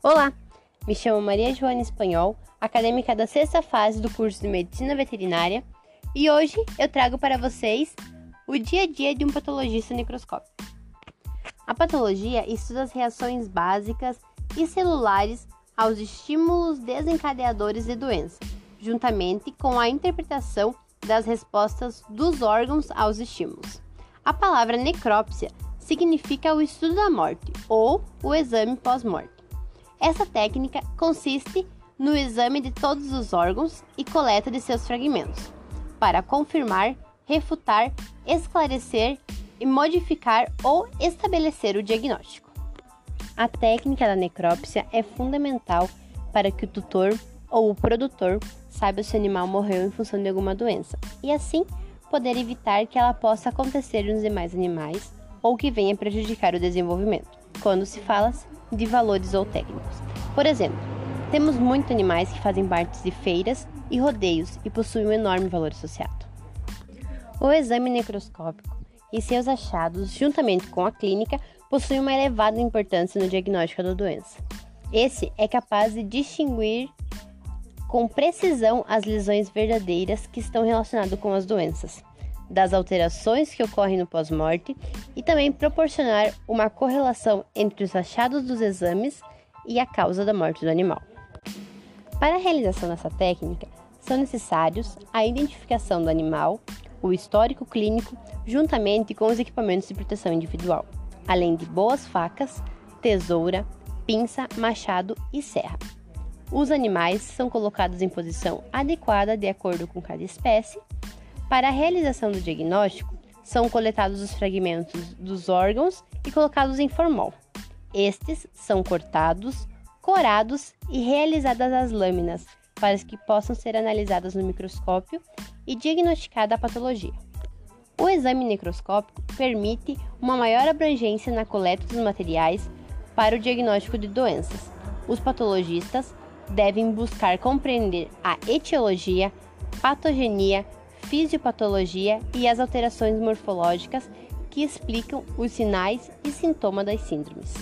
Olá, me chamo Maria Joana Espanhol, acadêmica da sexta fase do curso de Medicina Veterinária, e hoje eu trago para vocês o dia a dia de um patologista necroscópico. A patologia estuda as reações básicas e celulares aos estímulos desencadeadores de doença, juntamente com a interpretação das respostas dos órgãos aos estímulos. A palavra necrópsia significa o estudo da morte ou o exame pós-morte. Essa técnica consiste no exame de todos os órgãos e coleta de seus fragmentos, para confirmar, refutar, esclarecer e modificar ou estabelecer o diagnóstico. A técnica da necrópsia é fundamental para que o tutor ou o produtor saiba se o animal morreu em função de alguma doença e assim poder evitar que ela possa acontecer nos demais animais ou que venha prejudicar o desenvolvimento, quando se fala de valores ou técnicos. Por exemplo, temos muitos animais que fazem parte de feiras e rodeios e possuem um enorme valor associado. O exame necroscópico e seus achados, juntamente com a clínica, possuem uma elevada importância no diagnóstico da doença. Esse é capaz de distinguir com precisão as lesões verdadeiras que estão relacionadas com as doenças, das alterações que ocorrem no pós-morte e também proporcionar uma correlação entre os achados dos exames e a causa da morte do animal. Para a realização dessa técnica, são necessários a identificação do animal, o histórico clínico, juntamente com os equipamentos de proteção individual, além de boas facas, tesoura, pinça, machado e serra. Os animais são colocados em posição adequada de acordo com cada espécie para a realização do diagnóstico, são coletados os fragmentos dos órgãos e colocados em formol. Estes são cortados, corados e realizadas as lâminas para que possam ser analisadas no microscópio e diagnosticada a patologia. O exame necroscópico permite uma maior abrangência na coleta dos materiais para o diagnóstico de doenças. Os patologistas devem buscar compreender a etiologia, patogenia, fisiopatologia e as alterações morfológicas que explicam os sinais e sintomas das síndromes.